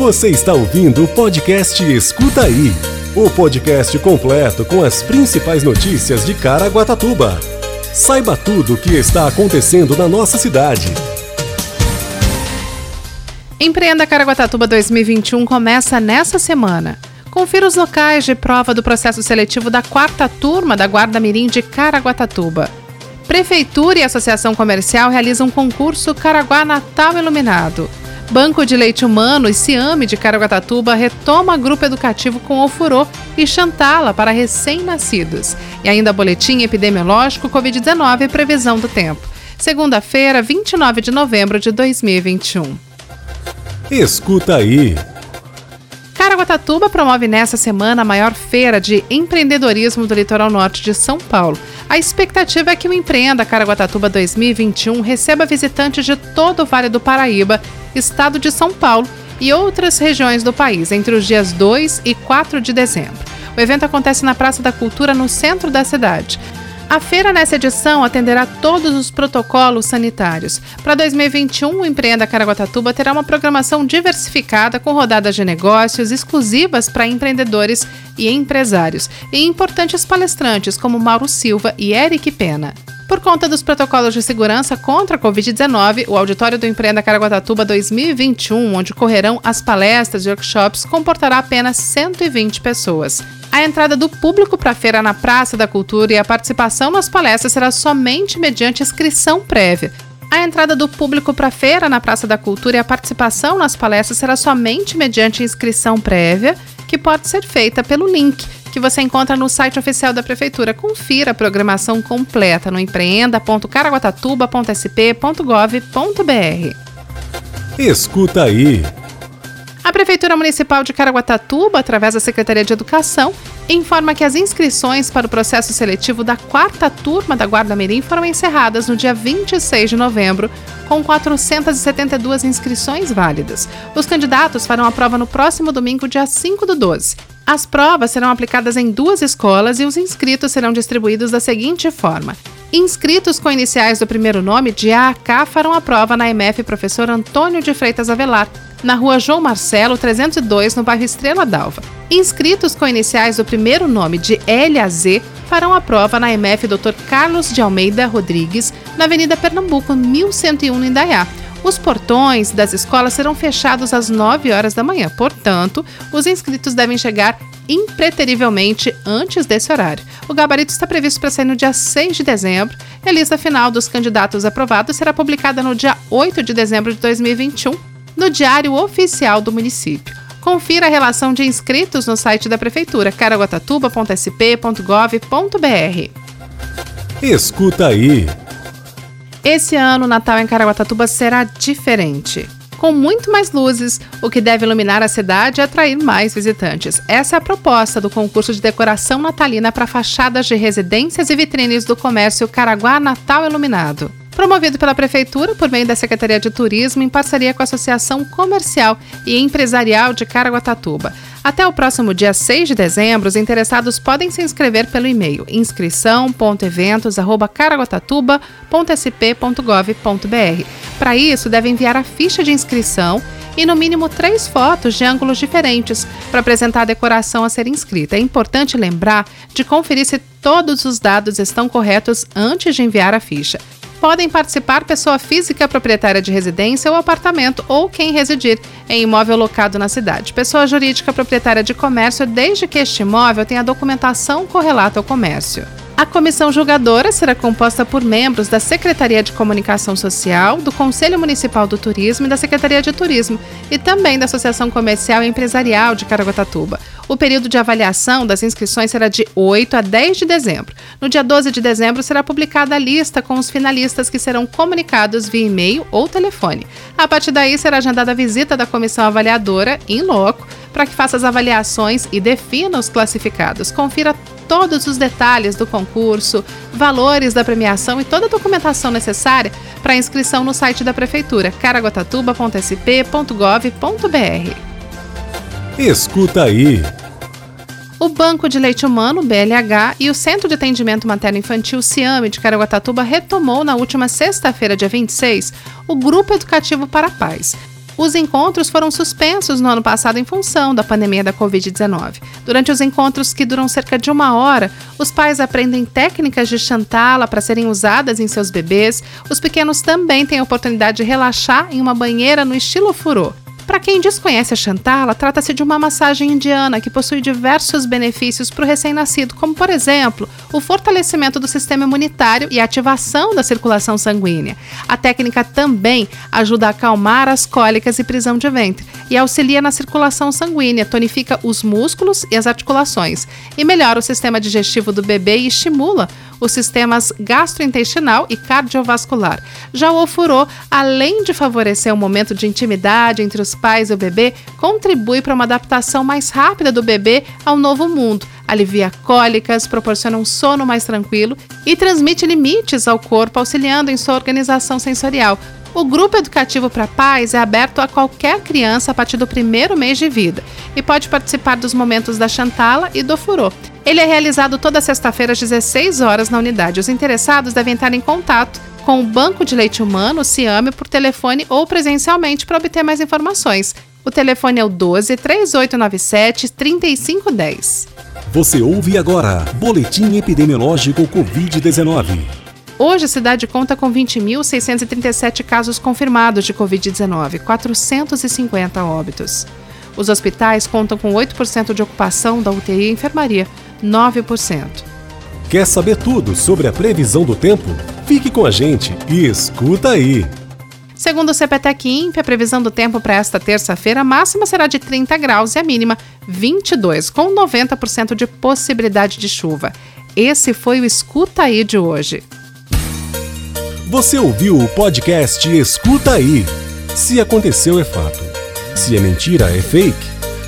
Você está ouvindo o podcast Escuta Aí o podcast completo com as principais notícias de Caraguatatuba. Saiba tudo o que está acontecendo na nossa cidade. Empreenda Caraguatatuba 2021 começa nessa semana. Confira os locais de prova do processo seletivo da quarta turma da Guarda Mirim de Caraguatatuba. Prefeitura e Associação Comercial realizam um concurso Caraguá Natal Iluminado. Banco de Leite Humano e Ciame de Caraguatatuba retoma grupo educativo com ofurô e chantala para recém-nascidos. E ainda boletim epidemiológico Covid-19 e previsão do tempo. Segunda-feira, 29 de novembro de 2021. Escuta aí. Caraguatatuba promove nessa semana a maior feira de empreendedorismo do litoral norte de São Paulo. A expectativa é que o Empreenda Caraguatatuba 2021 receba visitantes de todo o Vale do Paraíba estado de São Paulo e outras regiões do país entre os dias 2 e 4 de dezembro. O evento acontece na Praça da Cultura, no centro da cidade. A feira nessa edição atenderá todos os protocolos sanitários. Para 2021, o Empreenda Caraguatatuba terá uma programação diversificada com rodadas de negócios exclusivas para empreendedores e empresários e importantes palestrantes como Mauro Silva e Eric Pena. Por conta dos protocolos de segurança contra a Covid-19, o Auditório do Empreenda Caraguatatuba 2021, onde correrão as palestras e workshops, comportará apenas 120 pessoas. A entrada do público para a feira na Praça da Cultura e a participação nas palestras será somente mediante inscrição prévia. A entrada do público para a feira na Praça da Cultura e a participação nas palestras será somente mediante inscrição prévia, que pode ser feita pelo link que você encontra no site oficial da Prefeitura. Confira a programação completa no empreenda.caraguatatuba.sp.gov.br. Escuta aí. A Prefeitura Municipal de Caraguatatuba, através da Secretaria de Educação, informa que as inscrições para o processo seletivo da quarta turma da Guarda Mirim foram encerradas no dia 26 de novembro, com 472 inscrições válidas. Os candidatos farão a prova no próximo domingo, dia 5 do 12. As provas serão aplicadas em duas escolas e os inscritos serão distribuídos da seguinte forma: Inscritos com iniciais do primeiro nome de A a K farão a prova na MF Professor Antônio de Freitas Avelar, na rua João Marcelo, 302, no bairro Estrela d'Alva. Inscritos com iniciais do primeiro nome de L a Z farão a prova na MF Dr. Carlos de Almeida Rodrigues, na Avenida Pernambuco, 1101, no Indaiá. Os portões das escolas serão fechados às 9 horas da manhã, portanto, os inscritos devem chegar impreterivelmente antes desse horário. O gabarito está previsto para sair no dia 6 de dezembro e a lista final dos candidatos aprovados será publicada no dia 8 de dezembro de 2021 no Diário Oficial do Município. Confira a relação de inscritos no site da Prefeitura caraguatatuba.sp.gov.br. Escuta aí. Esse ano o Natal em Caraguatatuba será diferente com muito mais luzes, o que deve iluminar a cidade e atrair mais visitantes. Essa é a proposta do concurso de decoração natalina para fachadas de residências e vitrines do comércio Caraguá Natal Iluminado promovido pela Prefeitura por meio da Secretaria de Turismo em parceria com a Associação Comercial e Empresarial de Caraguatatuba. Até o próximo dia 6 de dezembro, os interessados podem se inscrever pelo e-mail inscrição.eventos.caraguatatuba.sp.gov.br. Para isso, deve enviar a ficha de inscrição e no mínimo três fotos de ângulos diferentes para apresentar a decoração a ser inscrita. É importante lembrar de conferir se todos os dados estão corretos antes de enviar a ficha podem participar pessoa física proprietária de residência ou apartamento ou quem residir em imóvel locado na cidade. Pessoa jurídica proprietária de comércio, desde que este imóvel tenha documentação correlata ao comércio. A comissão julgadora será composta por membros da Secretaria de Comunicação Social, do Conselho Municipal do Turismo e da Secretaria de Turismo, e também da Associação Comercial e Empresarial de Caraguatatuba. O período de avaliação das inscrições será de 8 a 10 de dezembro. No dia 12 de dezembro será publicada a lista com os finalistas que serão comunicados via e-mail ou telefone. A partir daí será agendada a visita da comissão avaliadora em loco para que faça as avaliações e defina os classificados. Confira todos os detalhes do concurso, valores da premiação e toda a documentação necessária para inscrição no site da Prefeitura, caraguatatuba.sp.gov.br. Escuta aí. O Banco de Leite Humano, BLH, e o Centro de Atendimento Materno Infantil Ciame de Caraguatatuba retomou na última sexta-feira, dia 26, o Grupo Educativo para a Paz. Os encontros foram suspensos no ano passado em função da pandemia da Covid-19. Durante os encontros, que duram cerca de uma hora, os pais aprendem técnicas de chantala para serem usadas em seus bebês. Os pequenos também têm a oportunidade de relaxar em uma banheira no estilo furô. Para quem desconhece a Chantala, trata-se de uma massagem indiana que possui diversos benefícios para o recém-nascido, como, por exemplo, o fortalecimento do sistema imunitário e a ativação da circulação sanguínea. A técnica também ajuda a acalmar as cólicas e prisão de ventre e auxilia na circulação sanguínea, tonifica os músculos e as articulações e melhora o sistema digestivo do bebê e estimula os sistemas gastrointestinal e cardiovascular. Já o ofurô, além de favorecer um momento de intimidade entre os pais e o bebê, contribui para uma adaptação mais rápida do bebê ao novo mundo alivia cólicas, proporciona um sono mais tranquilo e transmite limites ao corpo, auxiliando em sua organização sensorial. O grupo educativo para pais é aberto a qualquer criança a partir do primeiro mês de vida e pode participar dos momentos da Chantala e do Furô. Ele é realizado toda sexta-feira às 16 horas na unidade. Os interessados devem estar em contato com o Banco de Leite Humano, Ciame, por telefone ou presencialmente para obter mais informações. O telefone é o 12 3897 3510. Você ouve agora Boletim Epidemiológico Covid-19. Hoje a cidade conta com 20.637 casos confirmados de Covid-19, 450 óbitos. Os hospitais contam com 8% de ocupação da UTI e enfermaria, 9%. Quer saber tudo sobre a previsão do tempo? Fique com a gente e escuta aí! Segundo o CPTEC INPE, a previsão do tempo para esta terça-feira, a máxima será de 30 graus e a mínima 22, com 90% de possibilidade de chuva. Esse foi o Escuta Aí de hoje. Você ouviu o podcast Escuta Aí. Se aconteceu, é fato. Se é mentira, é fake.